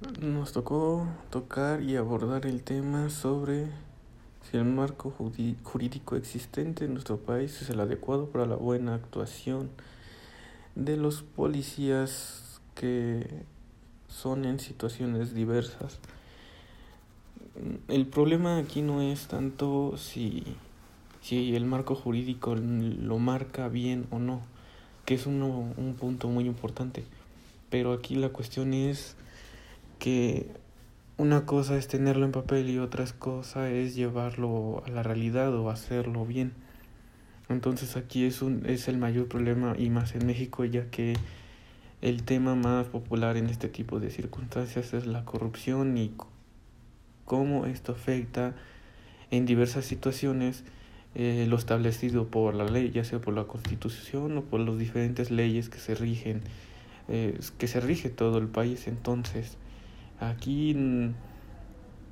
Nos tocó tocar y abordar el tema sobre si el marco jurídico existente en nuestro país es el adecuado para la buena actuación de los policías que son en situaciones diversas. El problema aquí no es tanto si, si el marco jurídico lo marca bien o no, que es un punto muy importante, pero aquí la cuestión es que una cosa es tenerlo en papel y otra cosa es llevarlo a la realidad o hacerlo bien. Entonces aquí es, un, es el mayor problema y más en México ya que el tema más popular en este tipo de circunstancias es la corrupción y cómo esto afecta en diversas situaciones eh, lo establecido por la ley, ya sea por la constitución o por las diferentes leyes que se rigen, eh, que se rige todo el país. Entonces, Aquí,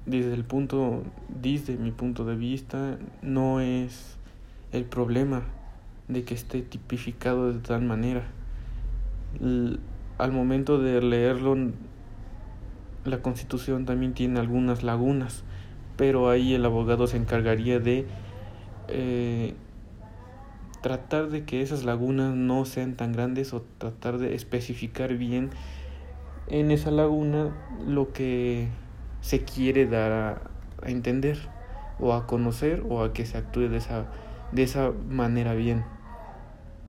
desde el punto, desde mi punto de vista, no es el problema de que esté tipificado de tal manera. al momento de leerlo, la constitución también tiene algunas lagunas, pero ahí el abogado se encargaría de eh, tratar de que esas lagunas no sean tan grandes o tratar de especificar bien en esa laguna lo que se quiere dar a, entender o a conocer o a que se actúe de esa, de esa manera bien.